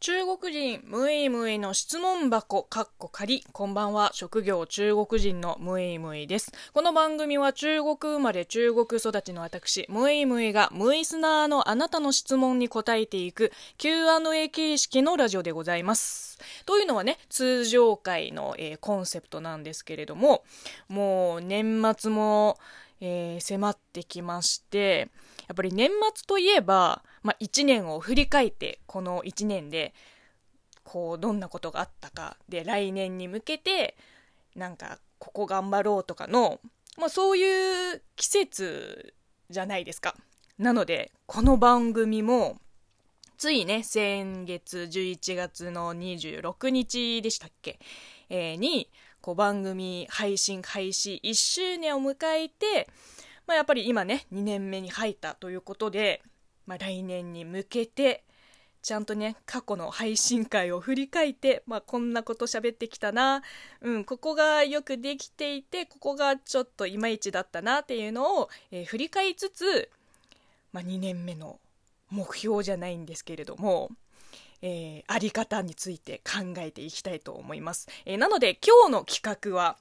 中国人ムイムイの質問箱かっこ仮。こんばんは。職業中国人のムイムイです。この番組は中国生まれ中国育ちの私ムイムイがムイスナーのあなたの質問に答えていく Q&A 形式のラジオでございます。というのはね通常回の、えー、コンセプトなんですけれどももう年末も、えー、迫ってきましてやっぱり年末といえばまあ、1年を振り返ってこの1年でこうどんなことがあったかで来年に向けてなんかここ頑張ろうとかの、まあ、そういう季節じゃないですか。なのでこの番組もついね先月11月の26日でしたっけ、えー、にこう番組配信開始1周年を迎えて、まあ、やっぱり今ね2年目に入ったということでまあ、来年に向けてちゃんとね過去の配信会を振り返って、まあ、こんなこと喋ってきたな、うん、ここがよくできていてここがちょっといまいちだったなっていうのを、えー、振り返りつつ、まあ、2年目の目標じゃないんですけれども、えー、あり方について考えていきたいと思います。えー、なので今日の企画は、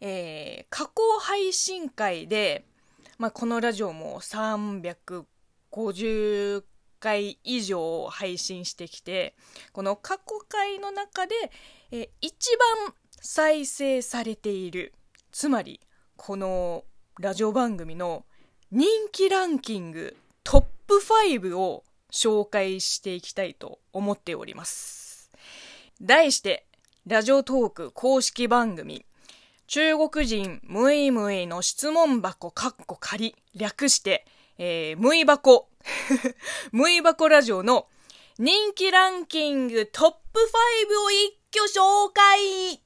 えー、過去配信会で、まあ、このラジオも350回以上配信してきてこの過去回の中で、え一番再生されているつまりこのラジオ番組の人気ランキングトップ5を紹介していきたいと思っております。題してラジオトーク公式番組中国人ムイムイの質問箱カッコ仮略してえー、ムイバコ、ムイバコラジオの人気ランキングトップ5を一挙紹介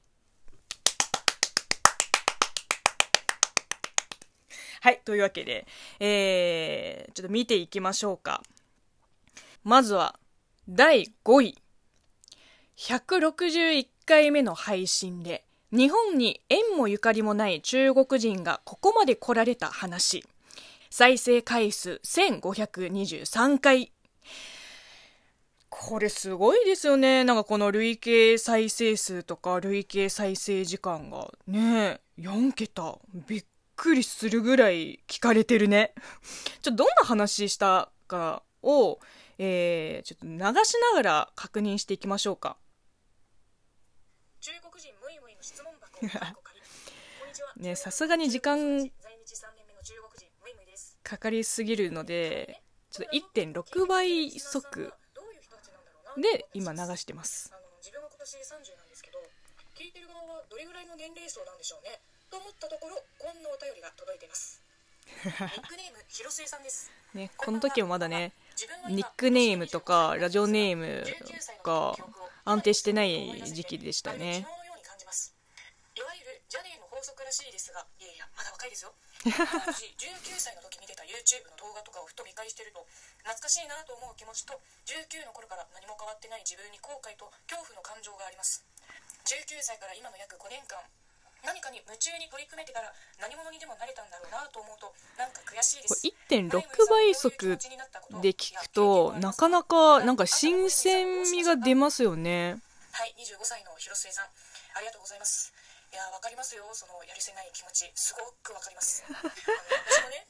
はい、というわけで、えー、ちょっと見ていきましょうか。まずは、第5位。161回目の配信で、日本に縁もゆかりもない中国人がここまで来られた話。再生回数1523回。これすごいですよね。なんかこの累計再生数とか累計再生時間がね、4桁。びっくりするぐらい聞かれてるね。ちょっとどんな話したかを、えー、ちょっと流しながら確認していきましょうか。中国人ムイム。ね、さすがに時間かかりすぎるのでちょっと1.6倍速で今流してます。自分は今年30なんですけど聞いてる側はどれぐらいの年齢層なんでしょうね。と思ったところこんなお便りが届いています。ニックネーム広末さんですねこの時もまだねニックネームとかラジオネームが安定してない時期でしたねジャネーの法則らしいですがいやいやまだ若いですよ。当時19歳の時見てた YouTube の動画とかをふと見返してると懐かしいなと思う気持ちと19の頃から何も変わってない自分に後悔と恐怖の感情があります。19歳から今の約5年間何かに夢中に取り組めてから何者にでもなれたんだろうなと思うとなんか悔しいです。1.6倍速で聞くとなかなかなんか新鮮味が出ますよね。はい25歳の広末さんありがとうございますいや分かりますよ。そのやるせない気持ち。すごく分かります。あの私もね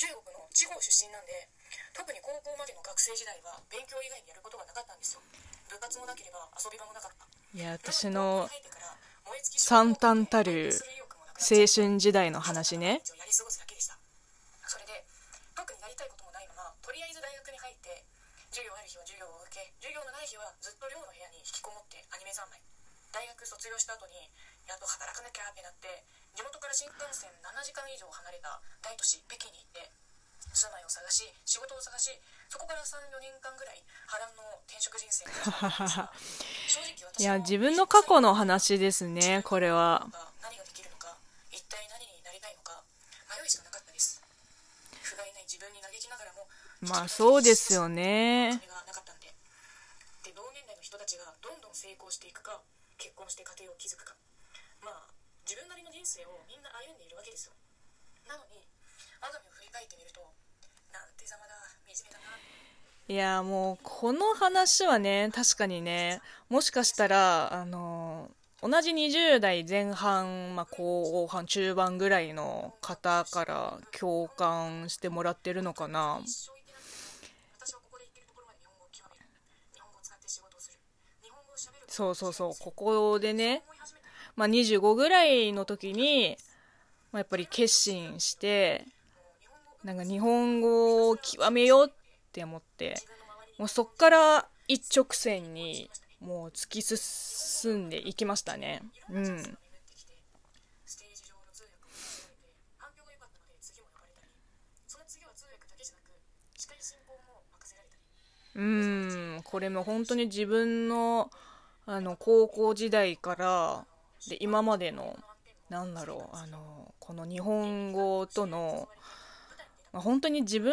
中国の地方出身なんで特に高校までの学生時代は勉強以外にやることがなかったんですよ。部活もなければ遊び場もなかった。いや私の惨憺たる青春時代の話ね。やり過ごすだけでした。それで特にやりたいこともないままとりあえず大学に入って授業ある日は授業を受け授業のない日はずっと寮の部屋に引きこもってアニメ三昧大学卒業した後にやっと働かなきゃってなって地元から新幹線7時間以上離れた大都市北京に行って住まいを探し仕事を探しそこから34年間ぐらい波乱の転職人生がいや自分の過去の話ですねこれは。何ができるのか一体何になりたいのか迷いしかなかったです。不甲斐ない自分に嘆きながらもまあそうですよね。で同年代の人たちがどんどん成功していくか結婚して家庭を築くか。まあ自分なりの人生をみんな歩んでいるわけですよ。なのにアドミを振り返ってみるとなんてざまだ惨めだな。いやもうこの話はね確かにねもしかしたらあの同じ20代前半、まあ、後半中盤ぐらいの方から共感してもらってるのかな。そうそうそう。ここでね、まあ、25ぐらいの時に、まあ、やっぱり決心してなんか日本語を極めようって思ってもうそっから一直線にもう突き進んでいきましたね。うん。うん。これも本当に自分のあの高校時代からで今までのなんだろうあのこの日本語との、まあ、本当に自分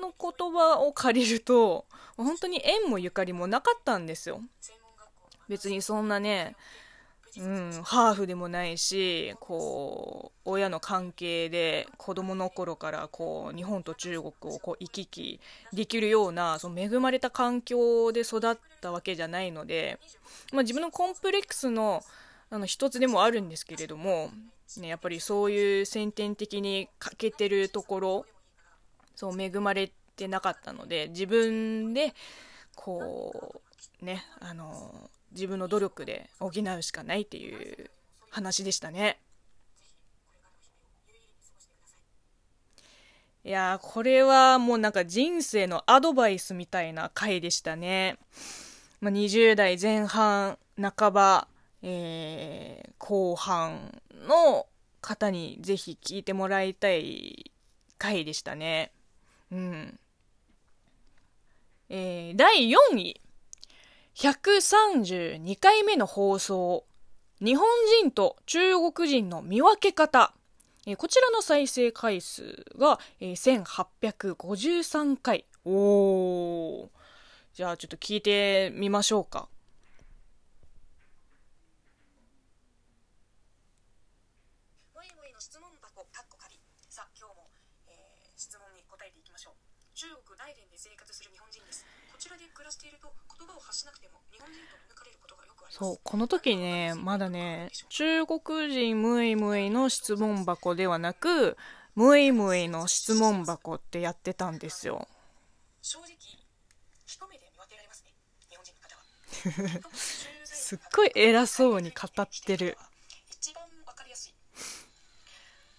の言葉を借りると本当に縁もゆかりもなかったんですよ。別にそんなねうん、ハーフでもないしこう親の関係で子供の頃からこう日本と中国をこう行き来できるようなその恵まれた環境で育ったわけじゃないので、まあ、自分のコンプレックスのあの一つでもあるんですけれども、ね、やっぱりそういう先天的に欠けてるところそう恵まれてなかったので自分でこうねあの自分の努力で補うしかないっていう話でしたね。いやこれはもうなんか人生のアドバイスみたいな回でしたね。まあ、20代前半、半ば、えー、後半の方にぜひ聞いてもらいたい回でしたね。うん。えー、第4位。132回目の放送、日本人と中国人の見分け方。えこちらの再生回数が、え1853回。おー。じゃあちょっと聞いてみましょうか。さ、今日も、え、質問に答えていきましょう中国大連で生活する日本人です。こちらで暮らしていると言葉を発しなくても日本人と見抜かれることがよくあります。そうこの時ねまだね中国人ムイムイの質問箱ではなくムイムイの質問箱ってやってたんですよ。正直一目で見分けられますね。日本人の方は。すっごい偉そうに語ってる一番わかりやすい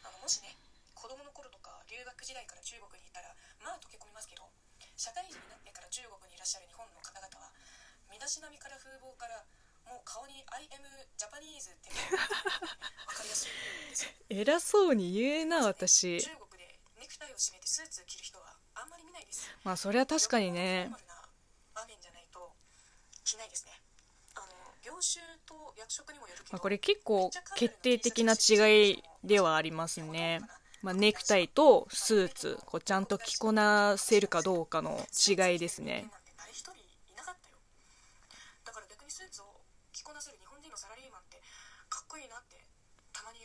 あのもしね子供の頃とか留学時代から中国にいたらまあ溶け込みますけど社会人になってから中国にいらっしゃる日本の方々は身だしなみから風貌からもう顔に「I am Japanese」って分かりやすいですよ偉そうに言うな私中国でネクタイを締めてスーツ着る人はあんまり見ないですまあそれは確かにね場面じゃないと着ないですねまあ、これ結構決定的な違いではありますね。まあ、ネクタイとスーツこうちゃんと着こなせるかどうかの違いですね。だから逆にスーツを着こなせる日本人のサラリーマンってかっこいいなってたまに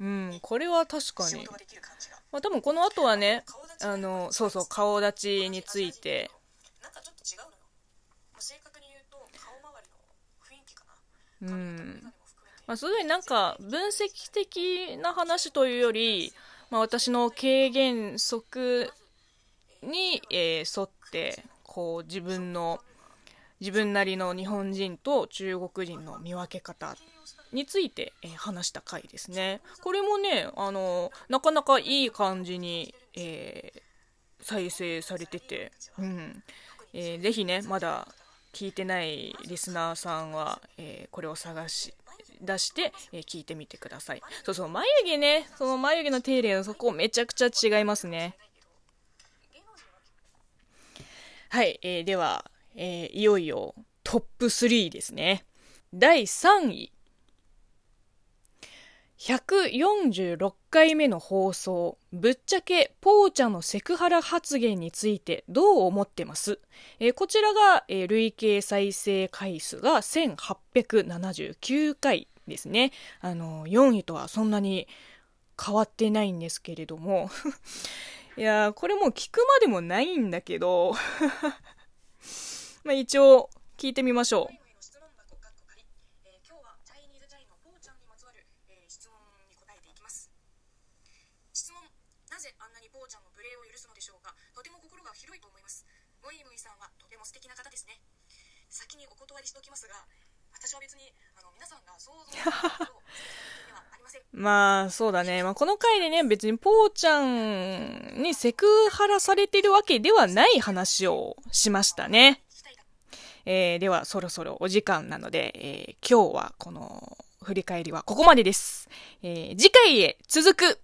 うん、これは確かに。まあ、多分この後はね、あの、そうそう、顔立ちについて。なんかちょっと違うのよ。正確に言うと、顔周りの雰囲気かな。うん。まあ、すごいなんか分析的な話というより、まあ、私の経験則に、えー、沿ってこう自分の自分なりの日本人と中国人の見分け方について、えー、話した回ですね。これもね、あのなかなかいい感じに、えー、再生されてて、うんえー、ぜひね、まだ聞いてないリスナーさんは、えー、これを探し出して、えー、聞いてみてください。そうそう、眉毛ね、その眉毛の手入れのそこめちゃくちゃ違いますね。はい、えー、では、えー、いよいよトップ3ですね。第3位。146回目の放送、ぶっちゃけポーちゃんのセクハラ発言についてどう思ってます？えー、こちらが、えー、累計再生回数が1879回ですね。あの、4位とはそんなに変わってないんですけれども いやー、これもう聞くまでもないんだけど、まあ一応聞いてみましょう。質問箱かっこ仮、えー、今日はチャイニーズチャイのポーちゃんにまつわる、えー、質問に答えていきます。質問、なぜあんなにポーちゃんの無礼を許すのでしょうかとても心が広いと思います。ムイムイさんはとても素敵な方ですね。先にお断りしておきますが、私は別にあの皆さんが想像する まあ、そうだね。まあ、この回でね、別にぽーちゃんにセクハラされてるわけではない話をしましたね。えー、では、そろそろお時間なので、えー、今日はこの振り返りはここまでです。えー、次回へ続く